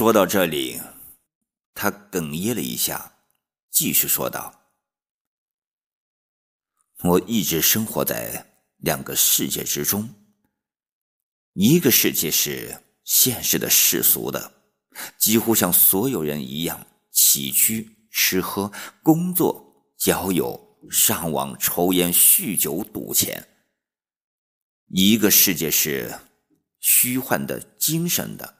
说到这里，他哽咽了一下，继续说道：“我一直生活在两个世界之中，一个世界是现实的、世俗的，几乎像所有人一样起居、吃喝、工作、交友、上网、抽烟、酗酒、赌钱；一个世界是虚幻的、精神的。”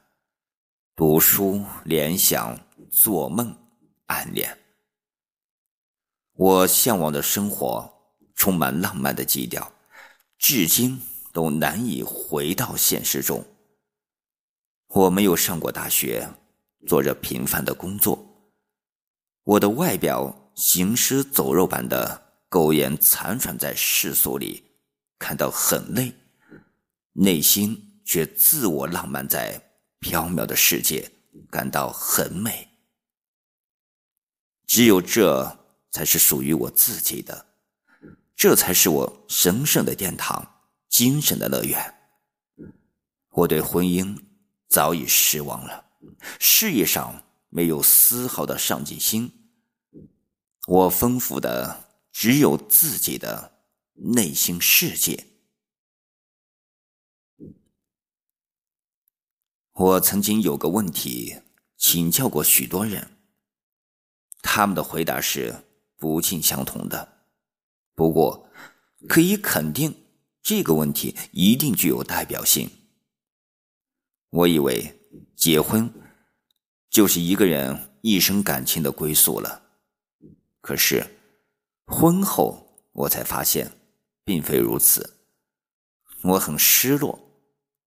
读书、联想、做梦、暗恋，我向往的生活充满浪漫的基调，至今都难以回到现实中。我没有上过大学，做着平凡的工作，我的外表行尸走肉般的苟延残喘在世俗里，感到很累，内心却自我浪漫在。缥缈的世界感到很美，只有这才是属于我自己的，这才是我神圣的殿堂，精神的乐园。我对婚姻早已失望了，事业上没有丝毫的上进心，我丰富的只有自己的内心世界。我曾经有个问题请教过许多人，他们的回答是不尽相同的。不过，可以肯定这个问题一定具有代表性。我以为结婚就是一个人一生感情的归宿了，可是婚后我才发现并非如此。我很失落，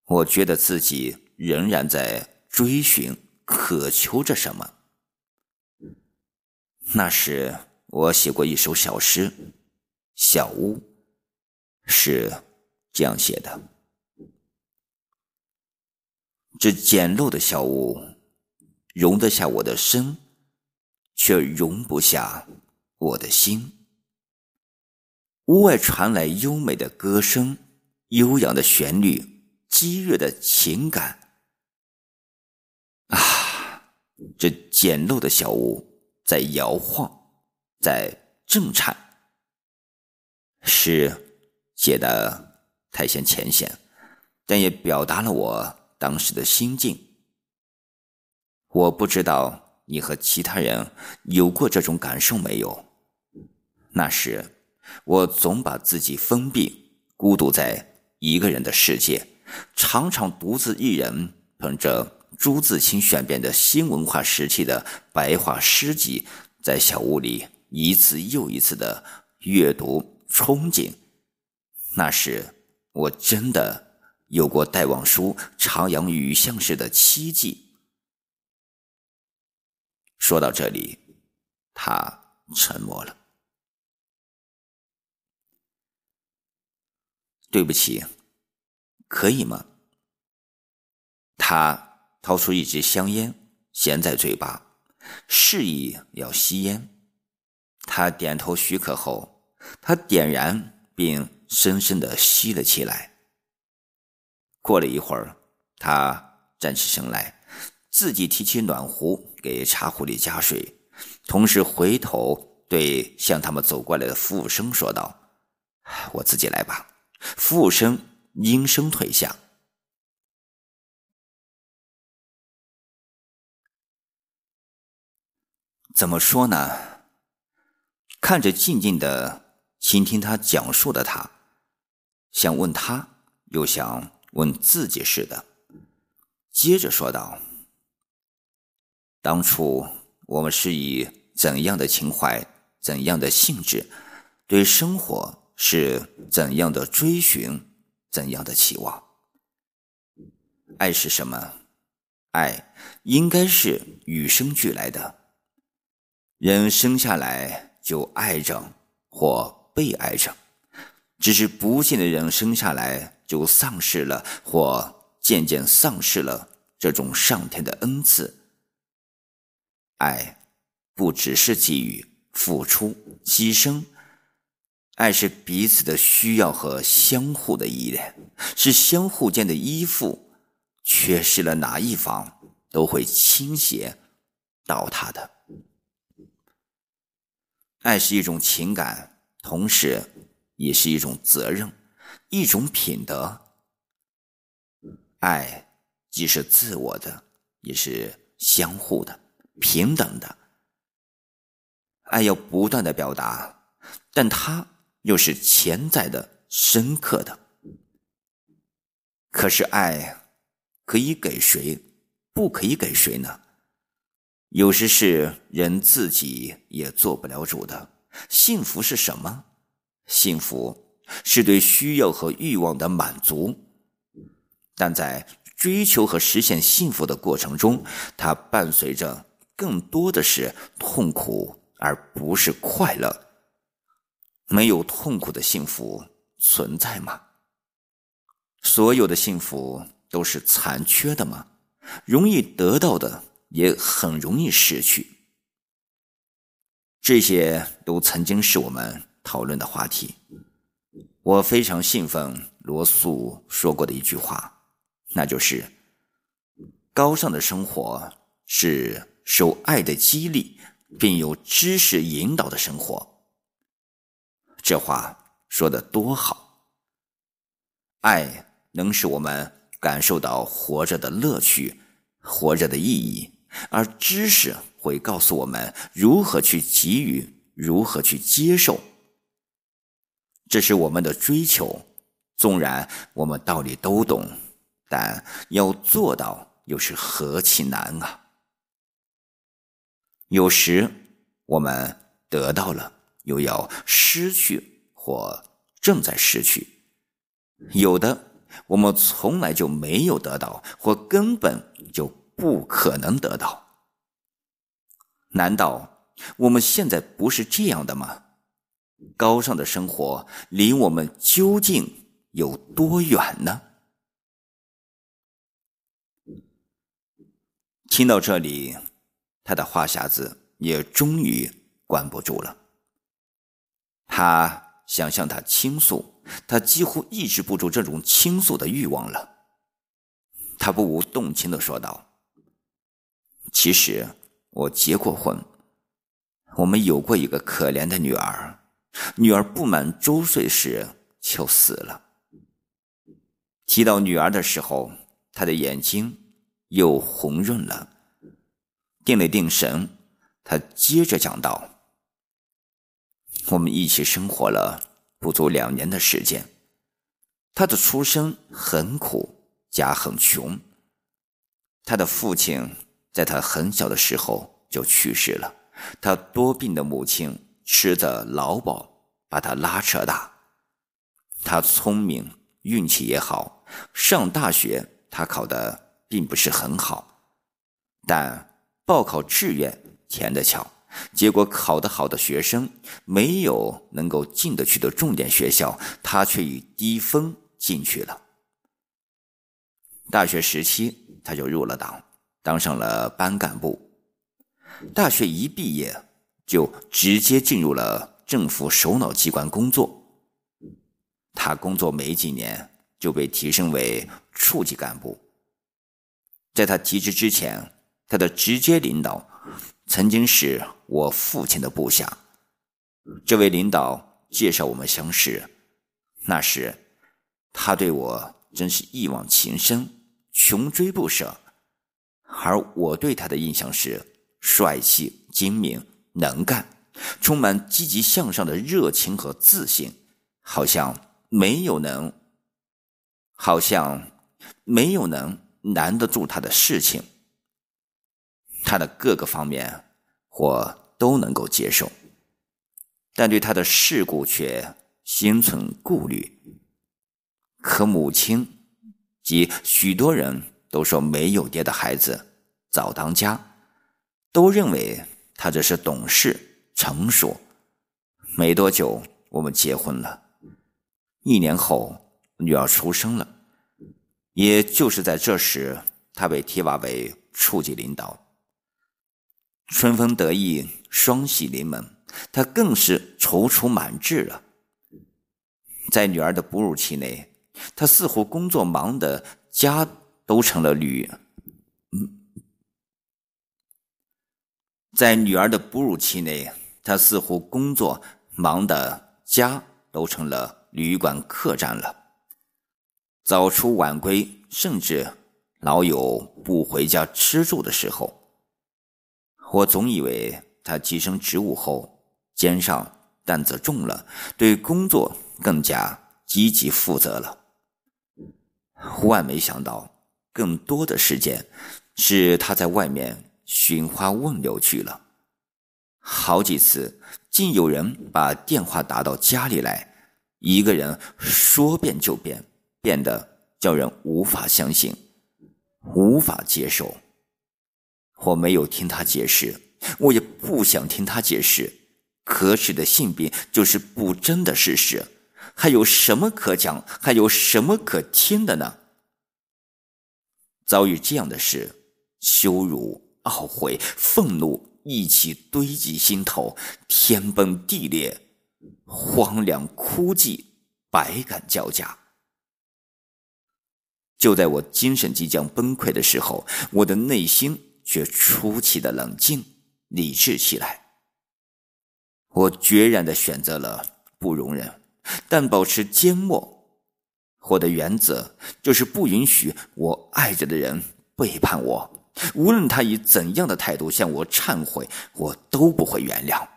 我觉得自己。仍然在追寻、渴求着什么。那时，我写过一首小诗《小屋》，是这样写的：这简陋的小屋，容得下我的身，却容不下我的心。屋外传来优美的歌声，悠扬的旋律，激越的情感。啊，这简陋的小屋在摇晃，在震颤。诗写的太显浅显，但也表达了我当时的心境。我不知道你和其他人有过这种感受没有？那时，我总把自己封闭、孤独在一个人的世界，常常独自一人捧着。朱自清选编的新文化时期的白话诗集，在小屋里一次又一次的阅读憧憬。那时，我真的有过戴望舒徜徉雨巷时的期冀。说到这里，他沉默了。对不起，可以吗？他。掏出一支香烟，衔在嘴巴，示意要吸烟。他点头许可后，他点燃并深深的吸了起来。过了一会儿，他站起身来，自己提起暖壶给茶壶里加水，同时回头对向他们走过来的服务生说道：“我自己来吧。”服务生应声退下。怎么说呢？看着静静的倾听他讲述的他，想问他，又想问自己似的。接着说道：“当初我们是以怎样的情怀、怎样的性质，对生活是怎样的追寻、怎样的期望？爱是什么？爱应该是与生俱来的。”人生下来就爱着或被爱着，只是不幸的人生下来就丧失了或渐渐丧失了这种上天的恩赐。爱不只是给予、付出、牺牲，爱是彼此的需要和相互的依恋，是相互间的依附。缺失了哪一方，都会倾斜到他的。爱是一种情感，同时也是一种责任，一种品德。爱既是自我的，也是相互的、平等的。爱要不断的表达，但它又是潜在的、深刻的。可是爱可以给谁，不可以给谁呢？有时是人自己也做不了主的。幸福是什么？幸福是对需要和欲望的满足，但在追求和实现幸福的过程中，它伴随着更多的是痛苦，而不是快乐。没有痛苦的幸福存在吗？所有的幸福都是残缺的吗？容易得到的。也很容易失去，这些都曾经是我们讨论的话题。我非常信奉罗素说过的一句话，那就是：“高尚的生活是受爱的激励，并有知识引导的生活。”这话说的多好！爱能使我们感受到活着的乐趣，活着的意义。而知识会告诉我们如何去给予，如何去接受。这是我们的追求。纵然我们道理都懂，但要做到又是何其难啊！有时我们得到了，又要失去，或正在失去；有的我们从来就没有得到，或根本就。不可能得到？难道我们现在不是这样的吗？高尚的生活离我们究竟有多远呢？听到这里，他的话匣子也终于关不住了。他想向他倾诉，他几乎抑制不住这种倾诉的欲望了。他不无动情的说道。其实我结过婚，我们有过一个可怜的女儿，女儿不满周岁时就死了。提到女儿的时候，他的眼睛又红润了。定了定神，他接着讲道：“我们一起生活了不足两年的时间，他的出身很苦，家很穷，他的父亲。”在他很小的时候就去世了，他多病的母亲吃着劳保把他拉扯大。他聪明，运气也好，上大学他考的并不是很好，但报考志愿填的巧，结果考得好的学生没有能够进得去的重点学校，他却以低分进去了。大学时期他就入了党。当上了班干部，大学一毕业就直接进入了政府首脑机关工作。他工作没几年就被提升为处级干部。在他提职之前，他的直接领导曾经是我父亲的部下。这位领导介绍我们相识，那时他对我真是一往情深，穷追不舍。而我对他的印象是帅气、精明、能干，充满积极向上的热情和自信，好像没有能，好像没有能难得住他的事情。他的各个方面我都能够接受，但对他的事故却心存顾虑。可母亲及许多人。都说没有爹的孩子早当家，都认为他这是懂事成熟。没多久，我们结婚了。一年后，女儿出生了。也就是在这时，他被提拔为处级领导。春风得意，双喜临门，他更是踌躇满志了。在女儿的哺乳期内，他似乎工作忙得家。都成了旅，在女儿的哺乳期内，他似乎工作忙的家都成了旅馆客栈了，早出晚归，甚至老有不回家吃住的时候。我总以为他提升职务后，肩上担子重了，对工作更加积极负责了。万没想到，更多的时间是他在外面寻花问柳去了。好几次，竟有人把电话打到家里来，一个人说变就变，变得叫人无法相信，无法接受。我没有听他解释，我也不想听他解释。可耻的性病就是不争的事实，还有什么可讲？还有什么可听的呢？遭遇这样的事，羞辱、懊悔、愤怒一起堆积心头，天崩地裂，荒凉枯寂，百感交加。就在我精神即将崩溃的时候，我的内心。却出奇的冷静、理智起来。我决然的选择了不容忍，但保持缄默。我的原则就是不允许我爱着的人背叛我，无论他以怎样的态度向我忏悔，我都不会原谅。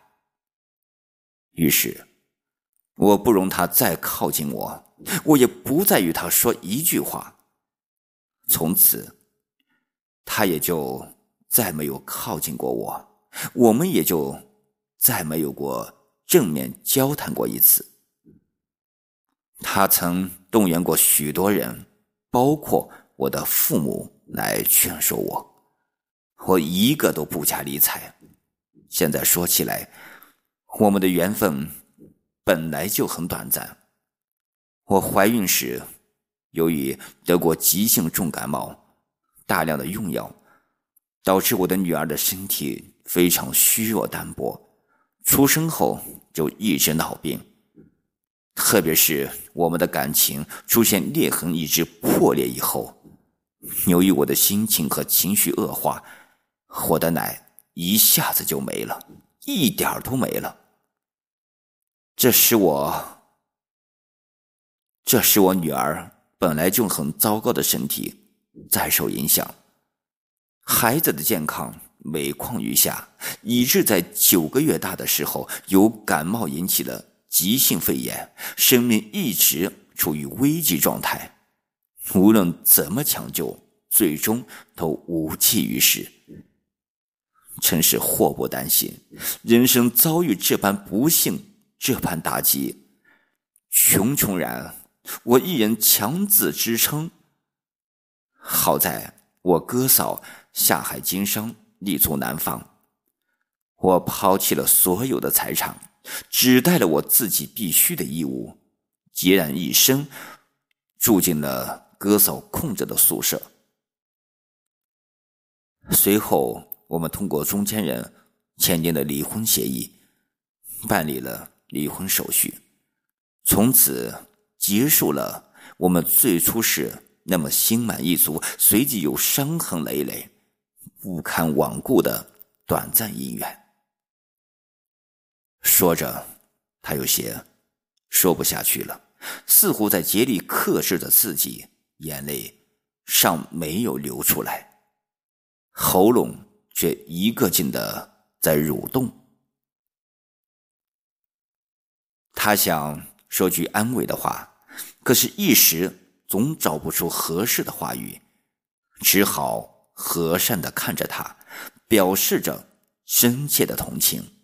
于是，我不容他再靠近我，我也不再与他说一句话。从此，他也就。再没有靠近过我，我们也就再没有过正面交谈过一次。他曾动员过许多人，包括我的父母来劝说我，我一个都不加理睬。现在说起来，我们的缘分本来就很短暂。我怀孕时，由于得过急性重感冒，大量的用药。导致我的女儿的身体非常虚弱单薄，出生后就一直闹病，特别是我们的感情出现裂痕一直破裂以后，由于我的心情和情绪恶化，我的奶一下子就没了，一点都没了。这使我，这使我女儿本来就很糟糕的身体再受影响。孩子的健康每况愈下，以致在九个月大的时候，由感冒引起的急性肺炎，生命一直处于危急状态。无论怎么抢救，最终都无济于事。真是祸不单行，人生遭遇这般不幸，这般打击，穷穷然，我一人强自支撑。好在我哥嫂。下海经商，立足南方。我抛弃了所有的财产，只带了我自己必须的衣物，孑然一身，住进了哥嫂控制的宿舍。随后，我们通过中间人签订了离婚协议，办理了离婚手续，从此结束了我们最初时那么心满意足，随即又伤痕累累。不堪罔顾的短暂姻缘。说着，他有些说不下去了，似乎在竭力克制着自己，眼泪尚没有流出来，喉咙却一个劲的在蠕动。他想说句安慰的话，可是，一时总找不出合适的话语，只好。和善的看着他，表示着深切的同情。